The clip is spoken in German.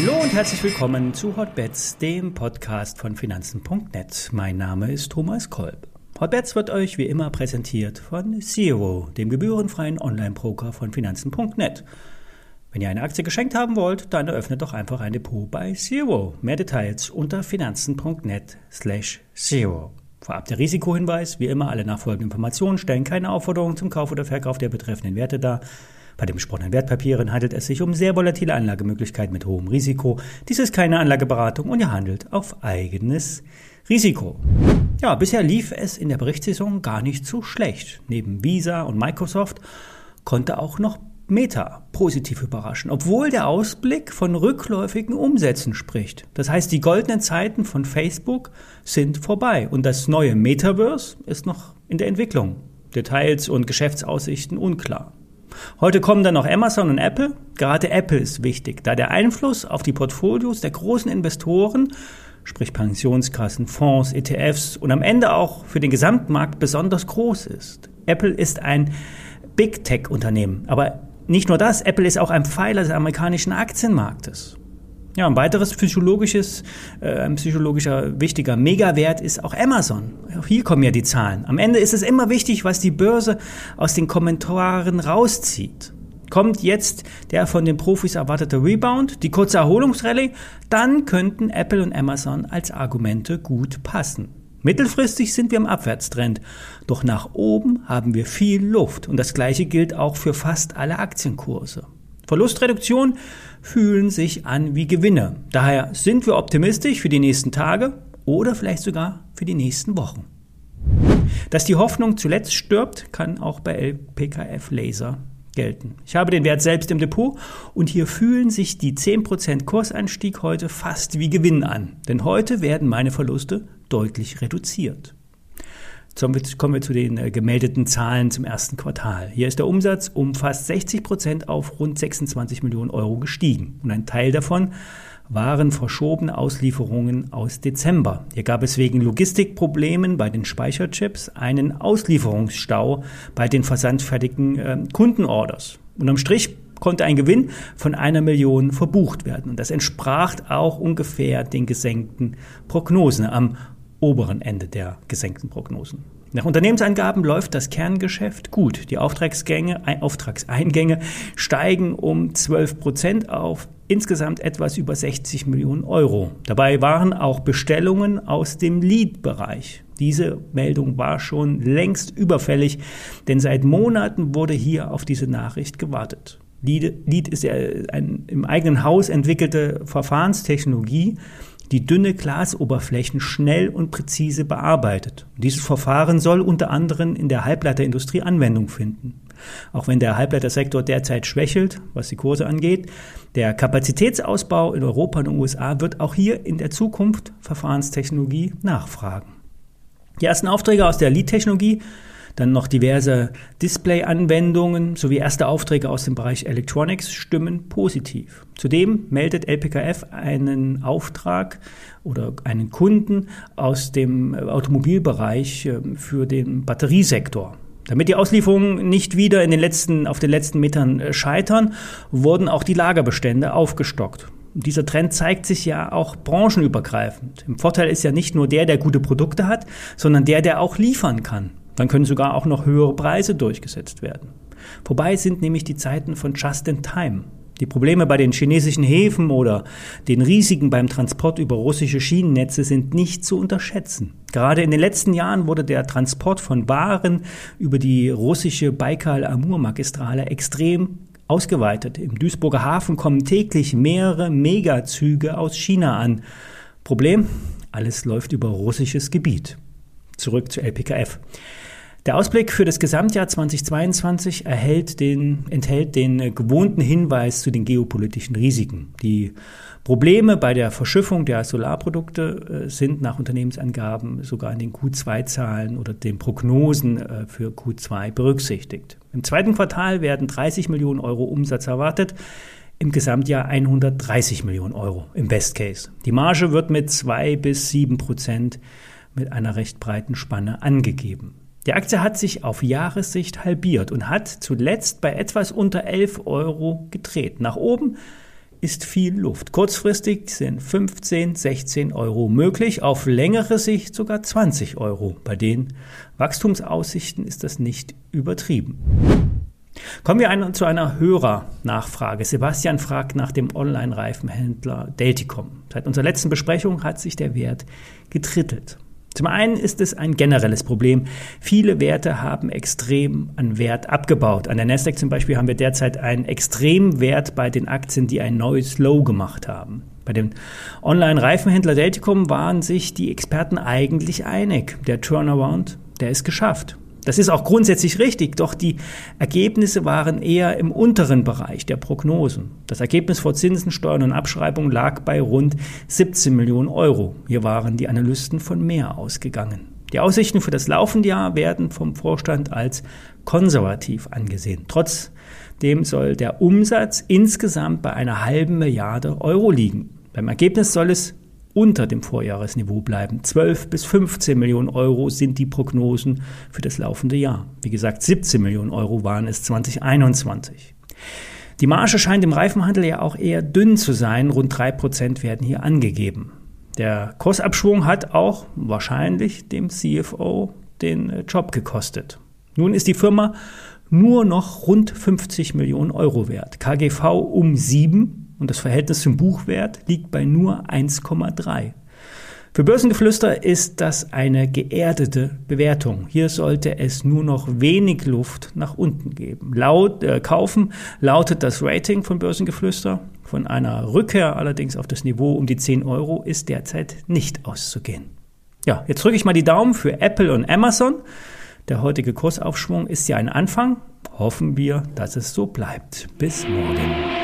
Hallo und herzlich willkommen zu Hotbets, dem Podcast von Finanzen.net. Mein Name ist Thomas Kolb. Hotbets wird euch wie immer präsentiert von Zero, dem gebührenfreien Online-Broker von Finanzen.net. Wenn ihr eine Aktie geschenkt haben wollt, dann eröffnet doch einfach ein Depot bei Zero. Mehr Details unter finanzen.net slash zero. Vorab der Risikohinweis. Wie immer, alle nachfolgenden Informationen stellen keine Aufforderung zum Kauf oder Verkauf der betreffenden Werte dar. Bei den besprochenen Wertpapieren handelt es sich um sehr volatile Anlagemöglichkeiten mit hohem Risiko. Dies ist keine Anlageberatung und ihr handelt auf eigenes Risiko. Ja, bisher lief es in der Berichtssaison gar nicht so schlecht. Neben Visa und Microsoft konnte auch noch Meta positiv überraschen, obwohl der Ausblick von rückläufigen Umsätzen spricht. Das heißt, die goldenen Zeiten von Facebook sind vorbei und das neue Metaverse ist noch in der Entwicklung. Details und Geschäftsaussichten unklar. Heute kommen dann noch Amazon und Apple. Gerade Apple ist wichtig, da der Einfluss auf die Portfolios der großen Investoren, sprich Pensionskassen, Fonds, ETFs und am Ende auch für den Gesamtmarkt besonders groß ist. Apple ist ein Big Tech Unternehmen, aber nicht nur das, Apple ist auch ein Pfeiler des amerikanischen Aktienmarktes. Ja, ein weiteres psychologisches, äh, ein psychologischer wichtiger Megawert ist auch Amazon. Auch hier kommen ja die Zahlen. Am Ende ist es immer wichtig, was die Börse aus den Kommentaren rauszieht. Kommt jetzt der von den Profis erwartete Rebound, die kurze Erholungsrallye, dann könnten Apple und Amazon als Argumente gut passen. Mittelfristig sind wir im Abwärtstrend, doch nach oben haben wir viel Luft und das gleiche gilt auch für fast alle Aktienkurse. Verlustreduktion fühlen sich an wie Gewinne. Daher sind wir optimistisch für die nächsten Tage oder vielleicht sogar für die nächsten Wochen. Dass die Hoffnung zuletzt stirbt, kann auch bei LPKF Laser gelten. Ich habe den Wert selbst im Depot und hier fühlen sich die 10% Kursanstieg heute fast wie Gewinn an. Denn heute werden meine Verluste deutlich reduziert. Jetzt kommen wir zu den äh, gemeldeten Zahlen zum ersten Quartal. Hier ist der Umsatz um fast 60 Prozent auf rund 26 Millionen Euro gestiegen. Und ein Teil davon waren verschobene Auslieferungen aus Dezember. Hier gab es wegen Logistikproblemen bei den Speicherchips einen Auslieferungsstau bei den versandfertigen äh, Kundenorders. Und am Strich konnte ein Gewinn von einer Million verbucht werden. Und das entsprach auch ungefähr den gesenkten Prognosen am oberen Ende der gesenkten Prognosen. Nach Unternehmensangaben läuft das Kerngeschäft gut. Die Auftragsgänge, Auftragseingänge steigen um 12 Prozent auf insgesamt etwas über 60 Millionen Euro. Dabei waren auch Bestellungen aus dem Lead-Bereich. Diese Meldung war schon längst überfällig, denn seit Monaten wurde hier auf diese Nachricht gewartet. Lead, ist ja eine im eigenen Haus entwickelte Verfahrenstechnologie, die dünne Glasoberflächen schnell und präzise bearbeitet. Dieses Verfahren soll unter anderem in der Halbleiterindustrie Anwendung finden. Auch wenn der Halbleitersektor derzeit schwächelt, was die Kurse angeht, der Kapazitätsausbau in Europa und USA wird auch hier in der Zukunft Verfahrenstechnologie nachfragen. Die ersten Aufträge aus der Lead-Technologie dann noch diverse Display-Anwendungen sowie erste Aufträge aus dem Bereich Electronics stimmen positiv. Zudem meldet LPKF einen Auftrag oder einen Kunden aus dem Automobilbereich ähm, für den Batteriesektor. Damit die Auslieferungen nicht wieder in den letzten, auf den letzten Metern äh, scheitern, wurden auch die Lagerbestände aufgestockt. dieser Trend zeigt sich ja auch branchenübergreifend. Im Vorteil ist ja nicht nur der, der gute Produkte hat, sondern der, der auch liefern kann. Dann können sogar auch noch höhere Preise durchgesetzt werden. Vorbei sind nämlich die Zeiten von Just in Time. Die Probleme bei den chinesischen Häfen oder den Risiken beim Transport über russische Schienennetze sind nicht zu unterschätzen. Gerade in den letzten Jahren wurde der Transport von Waren über die russische Baikal-Amur-Magistrale extrem ausgeweitet. Im Duisburger Hafen kommen täglich mehrere Megazüge aus China an. Problem? Alles läuft über russisches Gebiet. Zurück zu LPKF. Der Ausblick für das Gesamtjahr 2022 erhält den, enthält den äh, gewohnten Hinweis zu den geopolitischen Risiken. Die Probleme bei der Verschiffung der Solarprodukte äh, sind nach Unternehmensangaben sogar in den Q2-Zahlen oder den Prognosen äh, für Q2 berücksichtigt. Im zweiten Quartal werden 30 Millionen Euro Umsatz erwartet im Gesamtjahr 130 Millionen Euro im Best Case. Die Marge wird mit zwei bis sieben Prozent mit einer recht breiten Spanne angegeben. Die Aktie hat sich auf Jahressicht halbiert und hat zuletzt bei etwas unter 11 Euro gedreht. Nach oben ist viel Luft. Kurzfristig sind 15, 16 Euro möglich, auf längere Sicht sogar 20 Euro. Bei den Wachstumsaussichten ist das nicht übertrieben. Kommen wir zu einer Hörernachfrage. Sebastian fragt nach dem Online-Reifenhändler Delticom. Seit unserer letzten Besprechung hat sich der Wert getrittelt. Zum einen ist es ein generelles Problem. Viele Werte haben extrem an Wert abgebaut. An der Nasdaq zum Beispiel haben wir derzeit einen Extremwert bei den Aktien, die ein neues Low gemacht haben. Bei dem Online-Reifenhändler Delticom waren sich die Experten eigentlich einig. Der Turnaround, der ist geschafft. Das ist auch grundsätzlich richtig, doch die Ergebnisse waren eher im unteren Bereich der Prognosen. Das Ergebnis vor Zinsen, Steuern und Abschreibungen lag bei rund 17 Millionen Euro. Hier waren die Analysten von mehr ausgegangen. Die Aussichten für das laufende Jahr werden vom Vorstand als konservativ angesehen. Trotzdem soll der Umsatz insgesamt bei einer halben Milliarde Euro liegen. Beim Ergebnis soll es unter dem Vorjahresniveau bleiben. 12 bis 15 Millionen Euro sind die Prognosen für das laufende Jahr. Wie gesagt, 17 Millionen Euro waren es 2021. Die Marge scheint im Reifenhandel ja auch eher dünn zu sein. Rund 3% werden hier angegeben. Der Kursabschwung hat auch wahrscheinlich dem CFO den äh, Job gekostet. Nun ist die Firma nur noch rund 50 Millionen Euro wert. KGV um 7 und das Verhältnis zum Buchwert liegt bei nur 1,3. Für Börsengeflüster ist das eine geerdete Bewertung. Hier sollte es nur noch wenig Luft nach unten geben. Laut äh, kaufen lautet das Rating von Börsengeflüster. Von einer Rückkehr allerdings auf das Niveau um die 10 Euro ist derzeit nicht auszugehen. Ja, jetzt drücke ich mal die Daumen für Apple und Amazon. Der heutige Kursaufschwung ist ja ein Anfang. Hoffen wir, dass es so bleibt. Bis morgen.